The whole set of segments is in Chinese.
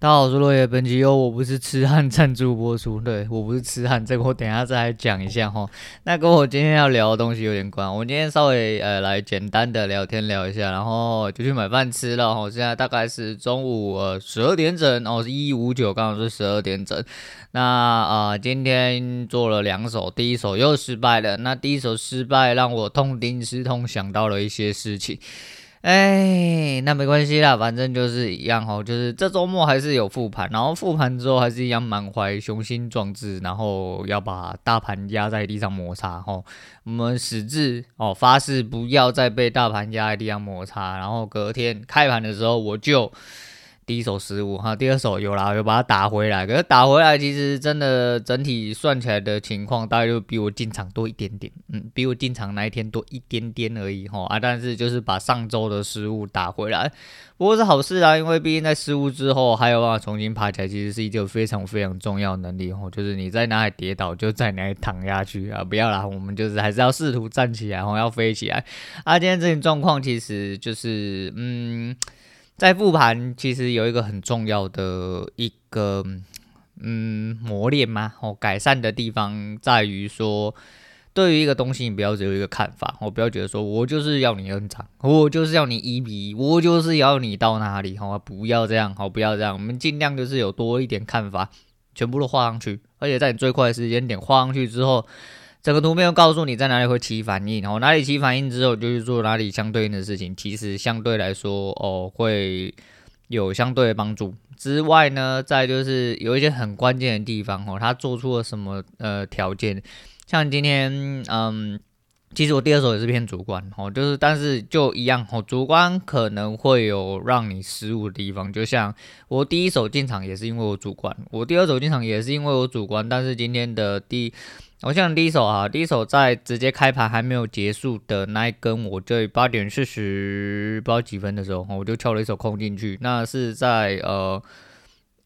大家好，我是落叶。本期由我不是痴汉赞助播出。对，我不是痴汉，这个我等一下再来讲一下哈。那跟我今天要聊的东西有点关。我今天稍微呃来简单的聊天聊一下，然后就去买饭吃了哈。现在大概是中午呃十二点整，然后是一五九，刚好是十二点整。那啊、今天做了两手，第一手又失败了。那第一手失败让我痛定思痛，想到了一些事情。哎，那没关系啦，反正就是一样哦，就是这周末还是有复盘，然后复盘之后还是一样满怀雄心壮志，然后要把大盘压在地上摩擦吼。我们矢志哦发誓不要再被大盘压在地上摩擦，然后隔天开盘的时候我就。第一手失误哈，第二手有啦，有把它打回来。可是打回来其实真的整体算起来的情况，大概就比我进场多一点点，嗯，比我进场那一天多一点点而已哈啊。但是就是把上周的失误打回来，不过是好事啊，因为毕竟在失误之后还有办法重新爬起来，其实是一个非常非常重要能力哈。就是你在哪里跌倒，就在哪里躺下去啊，不要啦，我们就是还是要试图站起来，然后要飞起来啊。今天这种状况其实就是嗯。在复盘其实有一个很重要的一个嗯磨练嘛，哦改善的地方在于说，对于一个东西你不要只有一个看法，我不要觉得说我就是要你恩涨，我就是要你一比一，我就是要你到哪里，好不要这样，好不要这样，我们尽量就是有多一点看法，全部都画上去，而且在你最快的时间点画上去之后。整个图片又告诉你在哪里会起反应，然后哪里起反应之后就去做哪里相对应的事情，其实相对来说哦会有相对的帮助。之外呢，再就是有一些很关键的地方哦，他做出了什么呃条件，像今天嗯。其实我第二手也是偏主观哦，就是但是就一样哦，主观可能会有让你失误的地方，就像我第一手进场也是因为我主观，我第二手进场也是因为我主观，但是今天的第，我像第一手啊，第一手在直接开盘还没有结束的那一根，我在八点四十不知道几分的时候，我就敲了一手空进去，那是在呃。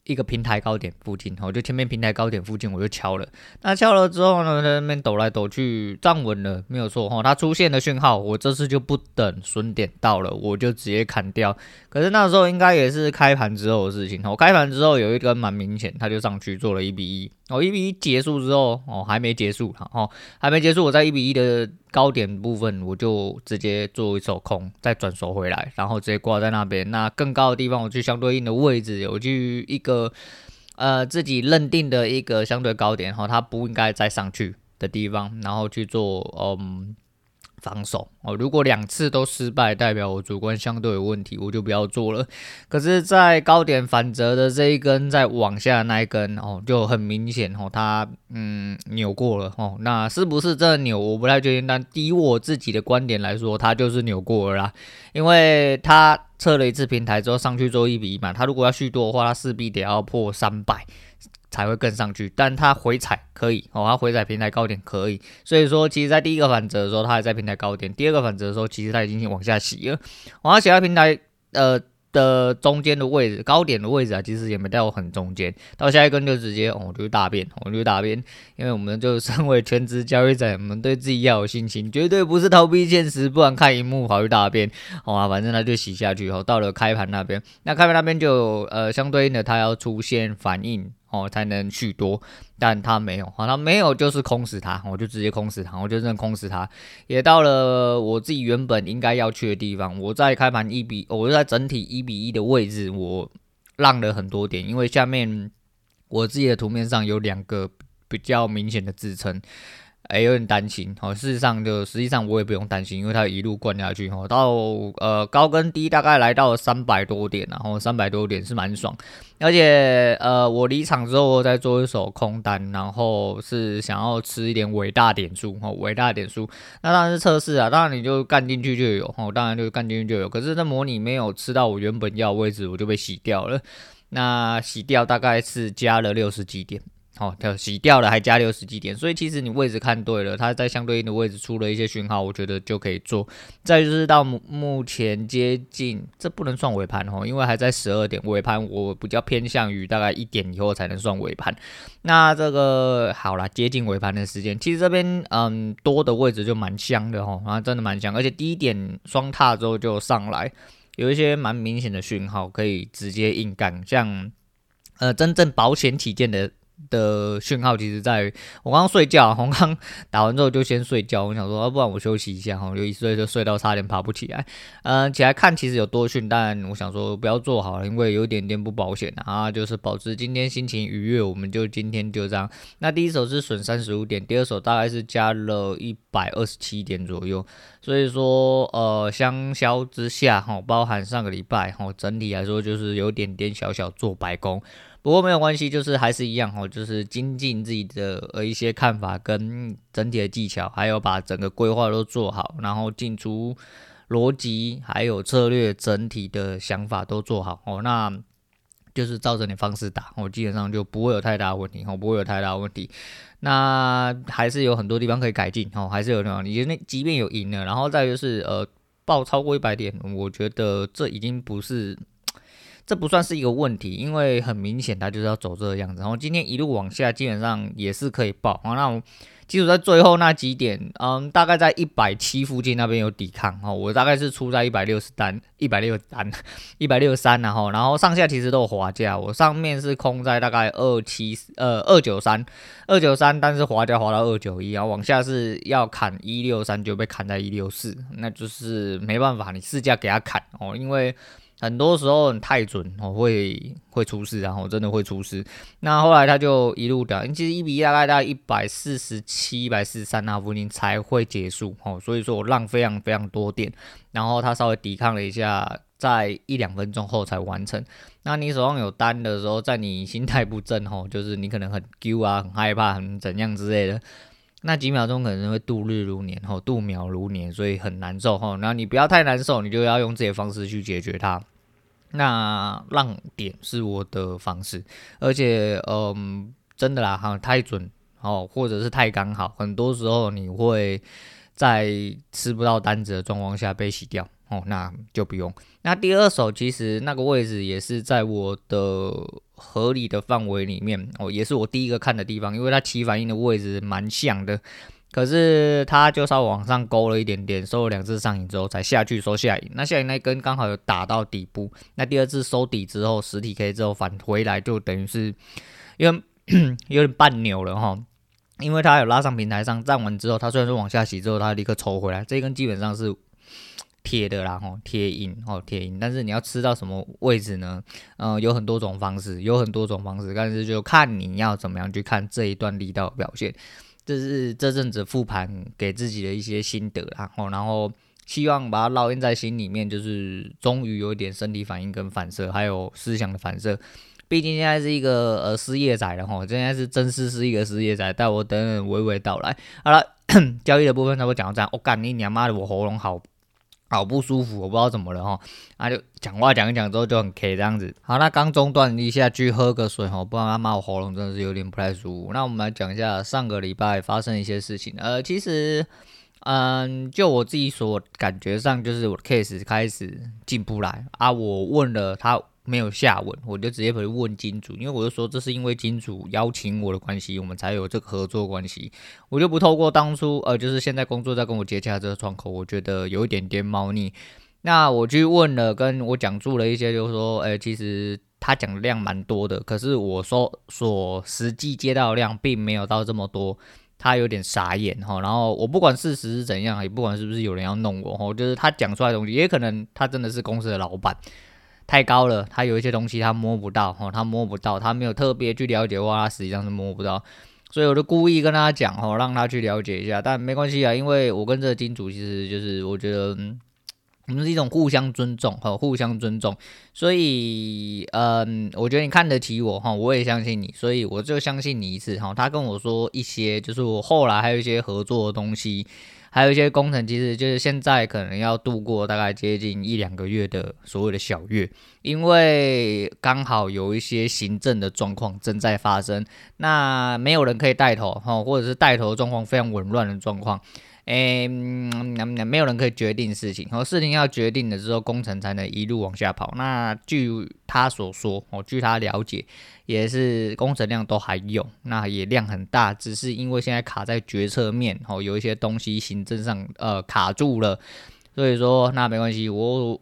一个平台高点附近，我就前面平台高点附近我就敲了，那敲了之后呢，在那边抖来抖去，站稳了，没有错哈，它出现的讯号，我这次就不等损点到了，我就直接砍掉。可是那时候应该也是开盘之后的事情，我开盘之后有一根蛮明显，它就上去做了一比一。哦，一比一结束之后，哦，还没结束，哦，还没结束，我在一比一的高点部分，我就直接做一手空，再转手回来，然后直接挂在那边。那更高的地方，我去相对应的位置，我去一个呃自己认定的一个相对高点，然后，它不应该再上去的地方，然后去做，嗯。防守哦，如果两次都失败，代表我主观相对有问题，我就不要做了。可是，在高点反折的这一根，在往下那一根哦，就很明显哦，它嗯扭过了哦。那是不是这扭，我不太确定。但以我自己的观点来说，它就是扭过了啦，因为它测了一次平台之后上去做一比一嘛，它如果要续多的话，它势必得要破三百。才会更上去，但它回踩可以哦，它回踩平台高点可以，所以说其实在第一个反折的时候，它还在平台高点；第二个反折的时候，其实它已经往下洗了，往下洗到平台呃的中间的位置，高点的位置啊，其实也没到很中间，到下一根就直接哦就是大便，哦就大便，因为我们就身为全职交易者，我们对自己要有信心，绝对不是逃避现实，不然看一幕跑去大便，好啊，反正它就洗下去，哦，到了开盘那边，那开盘那边就呃相对应的它要出现反应。哦，才能去多，但他没有，好，他没有就是空死他，我就直接空死他，我就真空死他，也到了我自己原本应该要去的地方。我在开盘一比，我在整体一比一的位置，我让了很多点，因为下面我自己的图面上有两个比较明显的支撑。哎，有点担心哦。事实上，就实际上我也不用担心，因为它一路灌下去哦，到呃高跟低大概来到了三百多点，然后三百多点是蛮爽。而且呃，我离场之后我再做一手空单，然后是想要吃一点伟大点数哦，伟大点数。那当然是测试啊，当然你就干进去就有哦，当然就干进去就有。可是那模拟没有吃到我原本要位置，我就被洗掉了。那洗掉大概是加了六十几点。哦，它洗掉了，还加六十几点，所以其实你位置看对了，它在相对应的位置出了一些讯号，我觉得就可以做。再就是到目前接近，这不能算尾盘哦，因为还在十二点尾盘，我比较偏向于大概一点以后才能算尾盘。那这个好啦，接近尾盘的时间，其实这边嗯多的位置就蛮香的哦，啊真的蛮香，而且低点双踏之后就上来，有一些蛮明显的讯号可以直接硬干，像。呃，真正保险起见的。的讯号其实在于我刚刚睡觉，我刚打完之后就先睡觉。我想说，要不然我休息一下哈，就一睡就睡到差点爬不起来。嗯、起来看其实有多讯，但我想说不要做好了，因为有点点不保险啊。就是保持今天心情愉悦，我们就今天就这样。那第一手是损三十五点，第二手大概是加了一百二十七点左右。所以说，呃，相消之下哈，包含上个礼拜哈，整体来说就是有点点小小做白工。不过没有关系，就是还是一样哦，就是精进自己的呃一些看法跟整体的技巧，还有把整个规划都做好，然后进出逻辑还有策略整体的想法都做好哦，那就是照着你方式打，我基本上就不会有太大问题哦，不会有太大问题。那还是有很多地方可以改进哦，还是有地方，你那即便有赢了，然后再就是呃爆超过一百点，我觉得这已经不是。这不算是一个问题，因为很明显它就是要走这个样子。然后今天一路往下，基本上也是可以报。好，那我基础在最后那几点，嗯，大概在一百七附近那边有抵抗。哦，我大概是出在一百六十单、一百六单、一百六十三，然后然后上下其实都有滑价。我上面是空在大概二七呃二九三二九三，但是滑价滑到二九一，然后往下是要砍一六三就被砍在一六四，那就是没办法，你市价给他砍哦，因为。很多时候你太准哦，会会出事，然后真的会出事。那后来他就一路掉，其实一比一大概在一百四十七、一百四十三那附近才会结束哦。所以说我浪非常非常多点，然后他稍微抵抗了一下，在一两分钟后才完成。那你手上有单的时候，在你心态不正哦，就是你可能很丢啊、很害怕、很怎样之类的。那几秒钟可能会度日如年，吼，度秒如年，所以很难受，吼。然后你不要太难受，你就要用这些方式去解决它。那让点是我的方式，而且，嗯，真的啦，哈，太准，哦，或者是太刚好，很多时候你会在吃不到单子的状况下被洗掉，哦，那就不用。那第二手其实那个位置也是在我的合理的范围里面，哦，也是我第一个看的地方，因为它起反应的位置蛮像的。可是它就稍微往上勾了一点点，收了两次上影之后才下去收下影。那下影那根刚好有打到底部，那第二次收底之后实体 K 之后返回来，就等于是因为 有点半扭了哈，因为它有拉上平台上站稳之后，它虽然说往下洗之后它立刻抽回来，这一根基本上是贴的啦哈，贴印哦贴印。但是你要吃到什么位置呢？嗯、有很多种方式，有很多种方式，但是就看你要怎么样去看这一段力道表现。这是这阵子复盘给自己的一些心得，然后然后希望把它烙印在心里面，就是终于有一点身体反应跟反射，还有思想的反射。毕竟现在是一个呃失业仔了哈，现在是真是是一个失业仔，待我等等娓娓道来。好了，交易的部分差不多讲到这样，我、干你娘妈的，我喉咙好。好不舒服，我不知道怎么了哈，那、啊、就讲话讲一讲之后就很 K 这样子。好，那刚中断一下，去喝个水哈，不然他妈我喉咙真的是有点不太舒服。那我们来讲一下上个礼拜发生一些事情。呃，其实，嗯，就我自己所感觉上，就是我的 case 开始进不来啊。我问了他。没有下文，我就直接回去问金主，因为我就说这是因为金主邀请我的关系，我们才有这个合作关系。我就不透过当初呃，就是现在工作在跟我接洽这个窗口，我觉得有一点点猫腻。那我去问了，跟我讲述了一些，就是说，哎，其实他讲的量蛮多的，可是我说所实际接到的量并没有到这么多，他有点傻眼哈。然后我不管事实是怎样，也不管是不是有人要弄我哈，就是他讲出来的东西，也可能他真的是公司的老板。太高了，他有一些东西他摸不到，哦，他摸不到，他没有特别去了解的话，他实际上是摸不到，所以我就故意跟他讲，哦，让他去了解一下，但没关系啊，因为我跟这个金主其实就是我觉得，我们是一种互相尊重，哈，互相尊重，所以，嗯，我觉得你看得起我，哈，我也相信你，所以我就相信你一次，哈，他跟我说一些，就是我后来还有一些合作的东西。还有一些工程，其实就是现在可能要度过大概接近一两个月的所谓的小月，因为刚好有一些行政的状况正在发生，那没有人可以带头哈，或者是带头状况非常紊乱的状况。诶、欸，没有人可以决定事情，哦事情要决定的时候，工程才能一路往下跑。那据他所说，哦，据他了解，也是工程量都还有，那也量很大，只是因为现在卡在决策面，哦，有一些东西行政上呃卡住了，所以说那没关系，我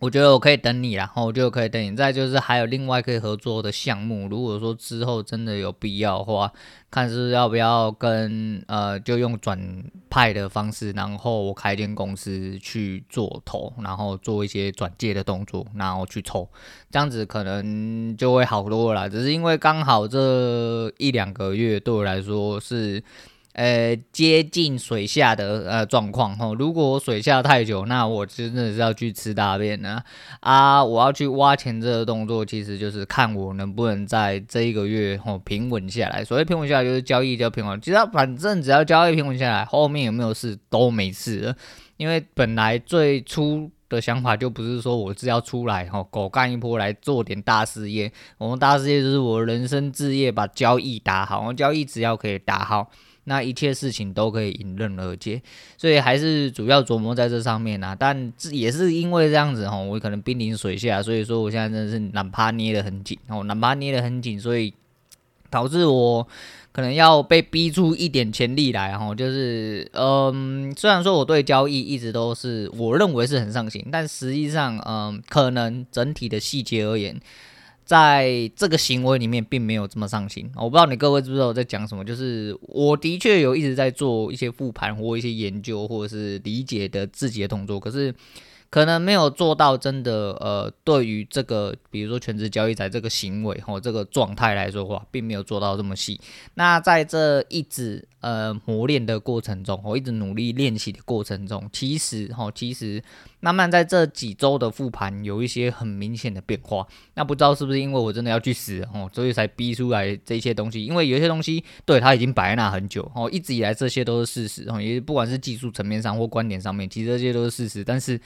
我觉得我可以等你啦，然后我觉得我可以等你。再就是还有另外可以合作的项目，如果说之后真的有必要的话，看是要不要跟呃，就用转派的方式，然后我开一间公司去做头，然后做一些转介的动作，然后去抽，这样子可能就会好多了。只是因为刚好这一两个月对我来说是。呃，接近水下的呃状况哈，如果我水下太久，那我真的是要去吃大便呢啊！我要去挖钱这个动作，其实就是看我能不能在这一个月吼平稳下来。所谓平稳下来，就是交易就平稳。其实反正只要交易平稳下来，后面有没有事都没事了。因为本来最初的想法就不是说我是要出来吼狗干一波来做点大事业。我们大事业就是我人生置业，把交易打好。交易只要可以打好。那一切事情都可以迎刃而解，所以还是主要琢磨在这上面啊。但这也是因为这样子哈，我可能濒临水下，所以说我现在真的是懒趴捏得很紧哦，懒趴捏得很紧，所以导致我可能要被逼出一点潜力来哈。就是嗯，虽然说我对交易一直都是我认为是很上心，但实际上嗯，可能整体的细节而言。在这个行为里面，并没有这么上心。我不知道你各位知不知道我在讲什么，就是我的确有一直在做一些复盘或一些研究，或者是理解的自己的动作，可是。可能没有做到真的，呃，对于这个，比如说全职交易仔这个行为或这个状态来说的话，并没有做到这么细。那在这一直呃磨练的过程中，我一直努力练习的过程中，其实哈，其实慢慢在这几周的复盘有一些很明显的变化。那不知道是不是因为我真的要去死哦，所以才逼出来这些东西？因为有些东西对它已经摆在那很久哦，一直以来这些都是事实哦，也不管是技术层面上或观点上面，其实这些都是事实，但是。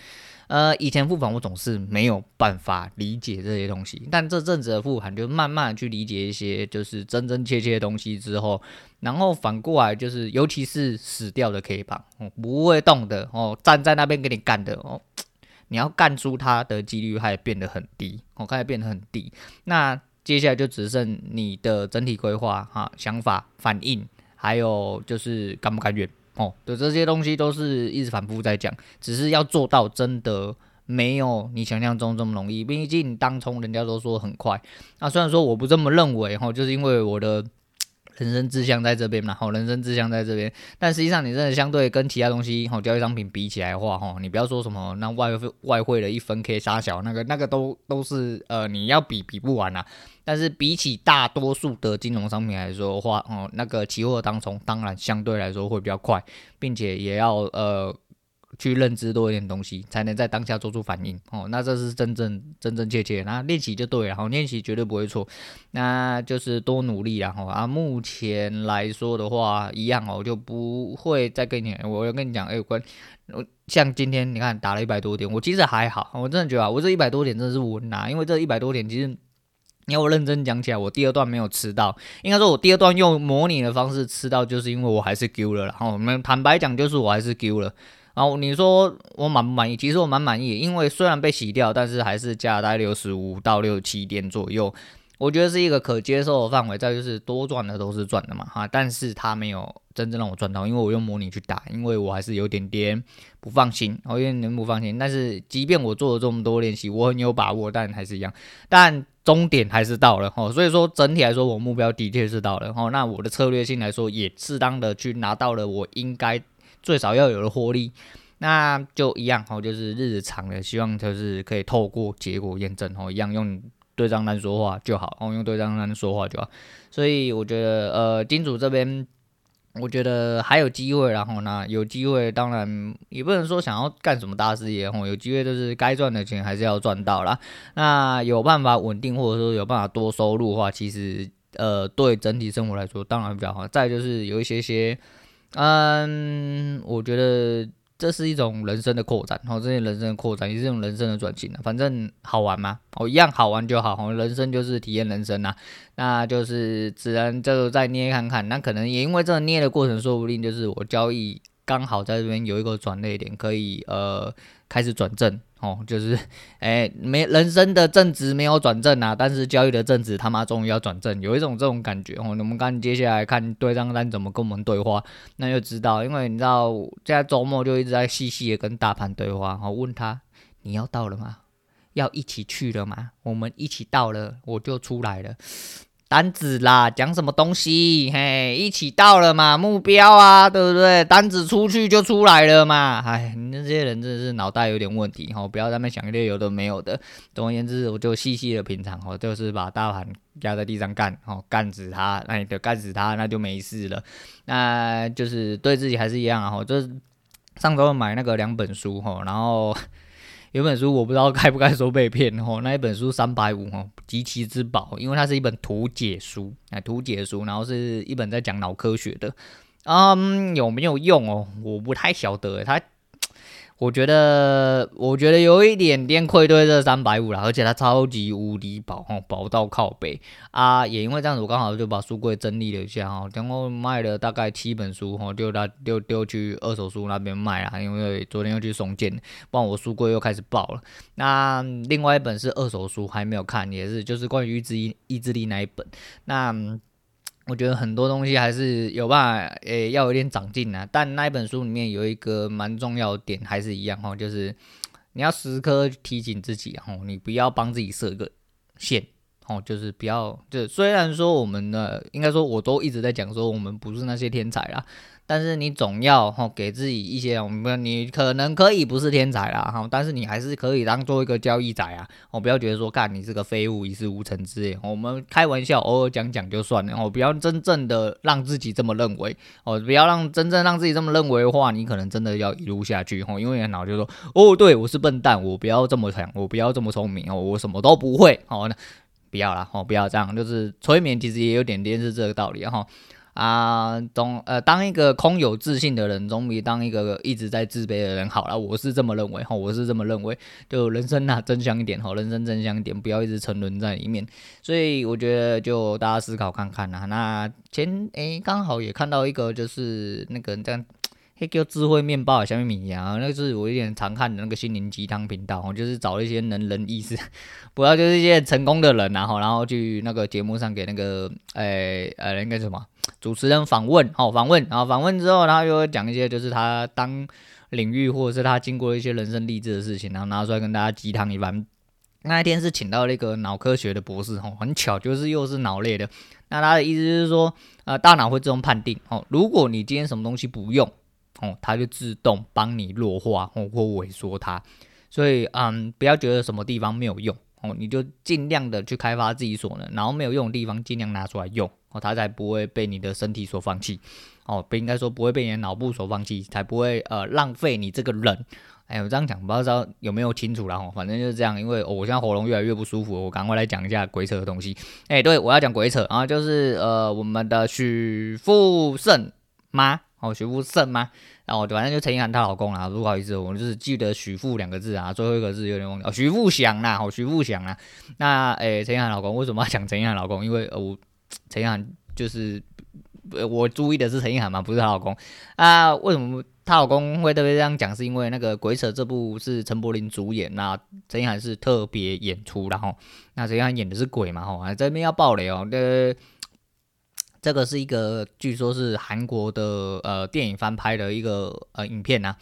呃，以前复盘我总是没有办法理解这些东西，但这阵子的复盘就慢慢去理解一些就是真真切切的东西之后，然后反过来就是，尤其是死掉的 K 棒哦，不会动的哦，站在那边给你干的哦，你要干出它的几率还变得很低，我开始变得很低。那接下来就只剩你的整体规划哈，想法、反应，还有就是敢不敢远。哦，对，这些东西都是一直反复在讲，只是要做到真的没有你想象中这么容易。毕竟当冲人家都说很快，那虽然说我不这么认为哈，就是因为我的。人生志向在这边嘛，好，人生志向在这边，但实际上你真的相对跟其他东西，好，交易商品比起来的话，哦，你不要说什么那外汇外汇的一分 K 杀小，那个那个都都是呃你要比比不完呐。但是比起大多数的金融商品来说的话，哦，那个期货当中当然相对来说会比较快，并且也要呃。去认知多一点东西，才能在当下做出反应哦。那这是真正真真切切，那练习就对了，然后练习绝对不会错。那就是多努力然后啊，目前来说的话，一样哦，就不会再跟你，我要跟你讲，哎，关，像今天你看打了一百多点，我其实还好，我真的觉得我这一百多点真的是稳拿，因为这一百多点其实你要我认真讲起来，我第二段没有吃到，应该说我第二段用模拟的方式吃到，就是因为我还是丢了，然后我们坦白讲，就是我还是丢了。然后你说我满不满意？其实我蛮满意，因为虽然被洗掉，但是还是加了大概六十五到六七点左右，我觉得是一个可接受的范围。再就是多赚的都是赚的嘛，哈，但是它没有真正让我赚到，因为我用模拟去打，因为我还是有点点不放心，我有点点不放心。但是即便我做了这么多练习，我很有把握，但还是一样，但终点还是到了，哈，所以说整体来说，我目标的确是到了，哈，那我的策略性来说，也适当的去拿到了我应该。最少要有的获利，那就一样哦，就是日常的，希望就是可以透过结果验证哦，一样用对账单说话就好哦，用对账单说话就好。所以我觉得，呃，金主这边，我觉得还有机会，然后呢，有机会，当然也不能说想要干什么大事业吼，有机会就是该赚的钱还是要赚到啦。那有办法稳定或者说有办法多收入的话，其实呃，对整体生活来说当然比较好。再就是有一些些。嗯，我觉得这是一种人生的扩展，哦，这些人生的扩展也是一种人生的转型，反正好玩嘛，哦，一样好玩就好，人生就是体验人生呐，那就是只能就再捏看看，那可能也因为这个捏的过程，说不定就是我交易刚好在这边有一个转捩点，可以呃开始转正。哦，就是，哎，没人生的正值没有转正啊，但是交易的正值他妈终于要转正，有一种这种感觉哦。我们看接下来看对账单怎么跟我们对话，那就知道，因为你知道现在周末就一直在细细的跟大盘对话，我问他你要到了吗？要一起去了吗，我们一起到了，我就出来了。单子啦，讲什么东西？嘿，一起到了嘛，目标啊，对不对？单子出去就出来了嘛。哎，你这些人真的是脑袋有点问题哈，不要在那想一些有的没有的。总而言之，我就细细的品尝哦，就是把大盘压在地上干哦，干死它，那你就干死它，那就没事了。那就是对自己还是一样啊，就是上周买那个两本书哈，然后。有本书我不知道该不该说被骗哦，那一本书三百五哦，极其之宝，因为它是一本图解书，哎，图解书，然后是一本在讲脑科学的，嗯，有没有用哦？我不太晓得，它。我觉得，我觉得有一点点愧对这三百五了，而且它超级无敌薄哦，薄到靠背啊！也因为这样子，我刚好就把书柜整理了一下哈，然后卖了大概七本书哈，丢到丢丢去二手书那边卖了，因为昨天又去松烟，不然我书柜又开始爆了。那另外一本是二手书，还没有看，也是就是关于意志意志力那一本。那。我觉得很多东西还是有办法，诶、要有点长进啊。但那一本书里面有一个蛮重要的点，还是一样哈，就是你要时刻提醒自己哈，你不要帮自己设个线哦，就是不要，就虽然说我们呢，应该说我都一直在讲说我们不是那些天才啦。但是你总要哈给自己一些，我们你可能可以不是天才啦哈，但是你还是可以当做一个交易仔啊，我不要觉得说干你是个废物一事无成之类，我们开玩笑偶尔讲讲就算了，我不要真正的让自己这么认为，哦，不要让真正让自己这么认为的话，你可能真的要一路下去哈，因为脑就说哦，对我是笨蛋，我不要这么想，我不要这么聪明哦，我什么都不会，哦，那不要了哦，不要这样，就是催眠其实也有点点是这个道理哈。啊，总呃，当一个空有自信的人，总比当一个一直在自卑的人好了。我是这么认为哈，我是这么认为。就人生啊，真香一点哈，人生真香一点，不要一直沉沦在里面。所以我觉得，就大家思考看看呐。那前诶，刚好也看到一个，就是那个这样。黑叫智慧面包下面米呀，那个是我有点常看的那个心灵鸡汤频道，就是找一些能人异士，不要就是一些成功的人，然后然后去那个节目上给那个诶呃那个什么主持人访问，好访问，然后访问之后，然后又会讲一些就是他当领域或者是他经过一些人生励志的事情，然后拿出来跟大家鸡汤一番。那一天是请到那个脑科学的博士，吼，很巧就是又是脑类的，那他的意思就是说，呃，大脑会自动判定，哦，如果你今天什么东西不用。哦，它就自动帮你弱化或或萎缩它，所以嗯，不要觉得什么地方没有用哦，你就尽量的去开发自己所能，然后没有用的地方尽量拿出来用哦，它才不会被你的身体所放弃哦，不应该说不会被你的脑部所放弃，才不会呃浪费你这个人。哎，我这样讲不知道有没有清楚了哈，反正就是这样，因为、我现在喉咙越来越不舒服，我赶快来讲一下鬼扯的东西。哎，对，我要讲鬼扯，然后就是呃我们的许富胜妈。哦，许富胜吗？然后反正就陈意涵她老公啦，不好意思，我就是记得许富两个字啊，最后一个字有点忘记。哦，许富祥啦，哦，许富祥啦。那哎，陈意涵老公为什么要讲陈意涵老公？因为呃，我陈意涵就是我注意的是陈意涵嘛，不是她老公啊。为什么她老公会特别这样讲？是因为那个《鬼扯》这部是陈柏霖主演，那陈意涵是特别演出，然后那陈意涵演的是鬼嘛，吼，这边要爆雷哦，对。这个是一个，据说是韩国的呃电影翻拍的一个呃影片呐、啊，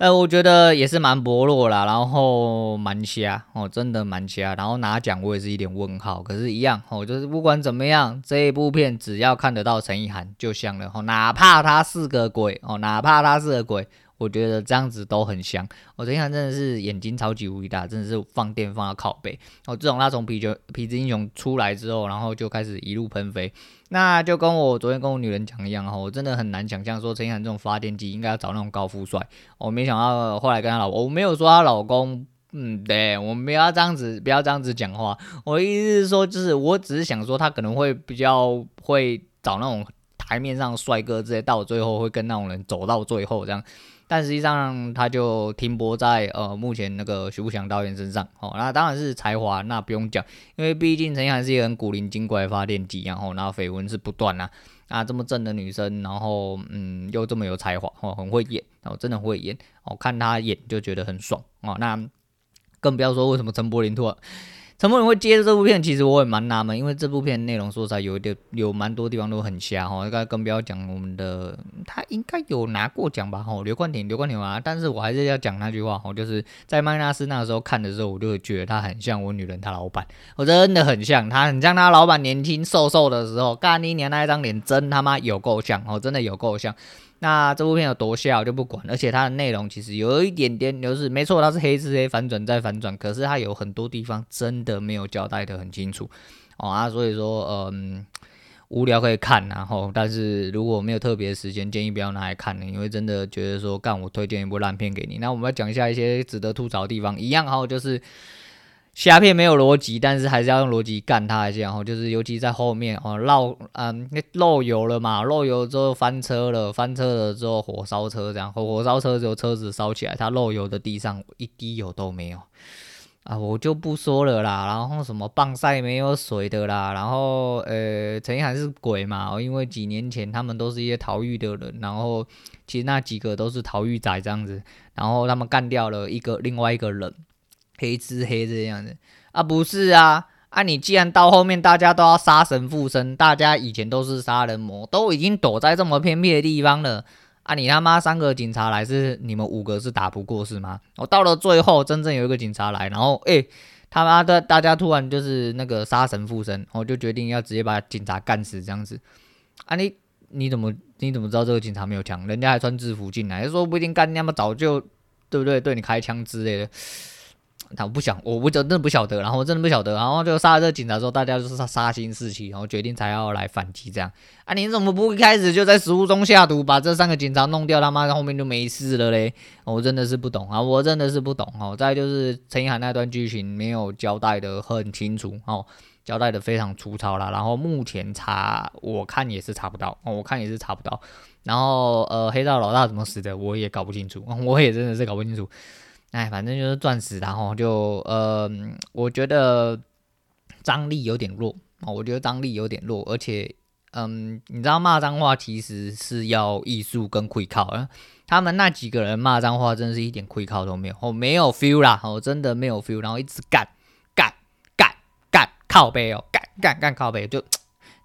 呃，我觉得也是蛮薄弱啦，然后蛮瞎哦，真的蛮瞎，然后拿奖我也是一点问号，可是，一样哦，就是不管怎么样，这一部片只要看得到陈意涵就香了哦，哪怕他是个鬼哦，哪怕他是个鬼。我觉得这样子都很香。我陈意涵真的是眼睛超级无敌大，真的是放电放到靠背。哦，自从他从皮球痞子英雄出来之后，然后就开始一路喷飞。那就跟我昨天跟我女人讲一样哈，我真的很难想象说陈意涵这种发电机应该要找那种高富帅。我没想到后来跟他老婆，我没有说他老公，嗯，对，我们不要这样子，不要这样子讲话。我的意思是说，就是我只是想说他可能会比较会找那种台面上帅哥之类，到最后会跟那种人走到最后这样。但实际上，他就停泊在呃目前那个徐富祥导演身上，哦，那当然是才华，那不用讲，因为毕竟陈意涵是一个很古灵精怪的发电机，然后那绯闻是不断啊，啊这么正的女生，然后嗯又这么有才华，哦很会演，哦真的会演，哦看她演就觉得很爽，哦那更不要说为什么陈柏霖突然。陈柏霖会接这部片，其实我也蛮纳闷，因为这部片内容说实在有一点有蛮多地方都很瞎哈。应该更不要讲我们的，他应该有拿过奖吧？哈，刘冠廷，刘冠廷啊。但是我还是要讲那句话哈，就是在麦纳斯那个时候看的时候，我就觉得他很像我女人她老板，我真的很像他，很像他老板年轻瘦瘦的时候，干你娘那一张脸真他妈有够像哦，真的有够像。那这部片有多瞎我就不管，而且它的内容其实有一点点就是没错，它是黑吃黑反转再反转，可是它有很多地方真的没有交代得很清楚哦啊，所以说嗯无聊可以看然后，但是如果没有特别的时间，建议不要拿来看，因为真的觉得说干我推荐一部烂片给你。那我们要讲一下一些值得吐槽的地方，一样哈，就是。虾片没有逻辑，但是还是要用逻辑干他一下。哦，就是尤其在后面哦，漏嗯漏油了嘛，漏油之后翻车了，翻车了之后火烧车这样，火烧车之后车子烧起来，它漏油的地上一滴油都没有啊，我就不说了啦。然后什么棒赛没有水的啦，然后呃陈意涵是鬼嘛，因为几年前他们都是一些逃狱的人，然后其实那几个都是逃狱仔这样子，然后他们干掉了一个另外一个人。黑吃黑这样子啊，不是啊啊！你既然到后面大家都要杀神附身，大家以前都是杀人魔，都已经躲在这么偏僻的地方了啊！你他妈三个警察来是你们五个是打不过是吗？我到了最后真正有一个警察来，然后诶、他妈的大家突然就是那个杀神附身，我就决定要直接把警察干死这样子啊！你你怎么你怎么知道这个警察没有枪？人家还穿制服进来，说不一定干，那么早就对不对？对你开枪之类的。他不想，我不真的不晓得，然后我真的不晓得，然后就杀了这个警察之后，大家就是杀心四起，然后决定才要来反击这样。啊，你怎么不一开始就在食物中下毒，把这三个警察弄掉，他妈后面就没事了嘞？我真的是不懂啊，我真的是不懂哦。再就是陈意涵那段剧情没有交代得很清楚哦，交代得非常粗糙啦。然后目前查我看也是查不到，哦，我看也是查不到。然后呃，黑道老大怎么死的，我也搞不清楚，我也真的是搞不清楚。哎，反正就是钻石，然后就呃，我觉得张力有点弱啊，我觉得张力有点弱，而且嗯，你知道骂脏话其实是要艺术跟会靠啊，他们那几个人骂脏话真是一点会靠都没有，哦，没有 feel 啦，哦，真的没有 feel，然后一直干干干干靠北哦，干干干靠北就。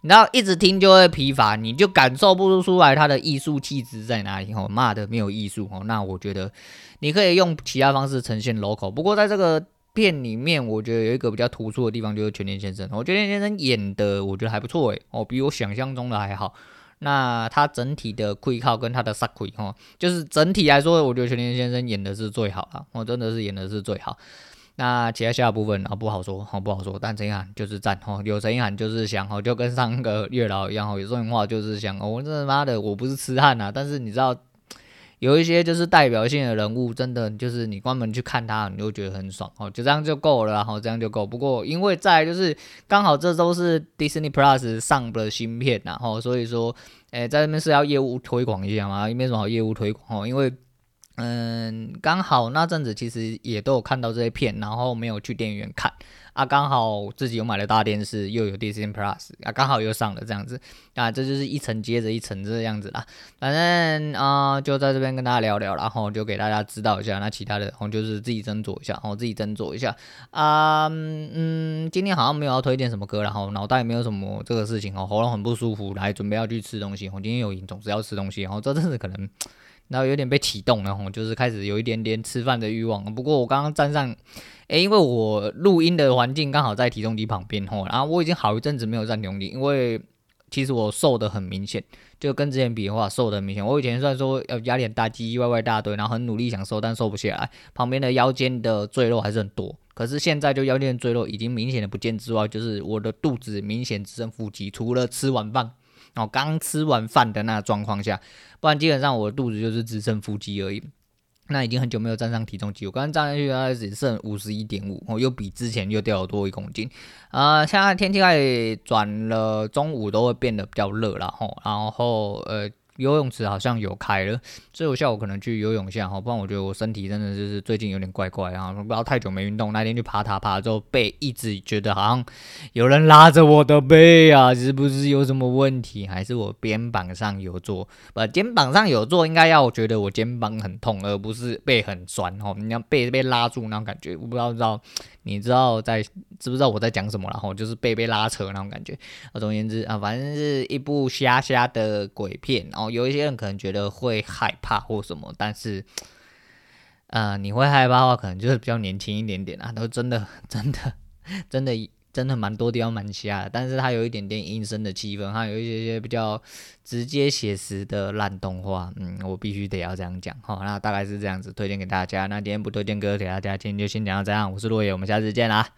然后一直听就会疲乏，你就感受不出出来他的艺术气质在哪里哦。骂的没有艺术哦，那我觉得你可以用其他方式呈现 local。不过在这个片里面，我觉得有一个比较突出的地方就是全田先生，我觉得全联先生演的我觉得还不错诶，哦，比我想象中的还好。那他整体的盔靠跟他的杀亏哦，就是整体来说，我觉得全田先生演的是最好了，我真的是演的是最好。那其他下部分啊不好说，好不好说？但陈意涵就是赞哦，有陈意涵就是想哦，就跟上个月老一样哦，有这种话就是想哦。我真的妈的，我不是痴汉呐，但是你知道，有一些就是代表性的人物，真的就是你关门去看他，你就觉得很爽哦，就这样就够了，然后这样就够。不过因为在就是刚好这周是 Disney Plus 上的新片，然后所以说，诶，在这边是要业务推广一下嘛，也没什么好业务推广哦，因为。嗯，刚好那阵子其实也都有看到这些片，然后没有去电影院看啊。刚好自己有买了大电视，又有 Disney Plus 啊，刚好又上了这样子啊，这就是一层接着一层这样子啦。反正啊、就在这边跟大家聊聊，然后就给大家知道一下。那其他的，我就是自己斟酌一下，我自己斟酌一下啊。嗯，今天好像没有要推荐什么歌，然后脑袋也没有什么这个事情哦，喉咙很不舒服，来准备要去吃东西。我今天有瘾，总是要吃东西，然后这阵子可能。然后有点被启动了吼，就是开始有一点点吃饭的欲望。不过我刚刚站上，诶，因为我录音的环境刚好在体重机旁边吼，然后我已经好一阵子没有站体重机，因为其实我瘦的很明显，就跟之前比的话，瘦的很明显。我以前虽然说要压力很大，唧唧歪歪大堆，然后很努力想瘦，但瘦不下来，旁边的腰间的赘肉还是很多。可是现在就腰间赘肉已经明显的不见之外，就是我的肚子明显只剩腹肌，除了吃完饭。哦，刚吃完饭的那个状况下，不然基本上我的肚子就是只剩腹肌而已。那已经很久没有站上体重机，我刚刚站上去大概只剩五十一点五，哦，又比之前又掉了多一公斤。啊、呃，现在天气开始转了，中午都会变得比较热了吼，然后呃游泳池好像有开了，所以我下午可能去游泳一下哈，不然我觉得我身体真的就是最近有点怪怪啊，不知道太久没运动，那天去爬塔爬之后背一直觉得好像有人拉着我的背啊，是不是有什么问题？还是我肩膀上有做？不，肩膀上有做，应该要我觉得我肩膀很痛，而不是背很酸哦。你要背被拉住那种感觉，我不知道知道。你知道在知不知道我在讲什么？然后就是背被拉扯那种感觉。啊，总而言之啊，反正是一部瞎瞎的鬼片。哦有一些人可能觉得会害怕或什么，但是，呃，你会害怕的话，可能就是比较年轻一点点啊。都真的真的真的。真的蛮多地方蛮瞎的，但是它有一点点阴森的气氛，还有一些些比较直接写实的烂动画，嗯，我必须得要这样讲，哈，那大概是这样子推荐给大家。那今天不推荐歌给大家，今天就先讲到这样，我是落叶，我们下次见啦。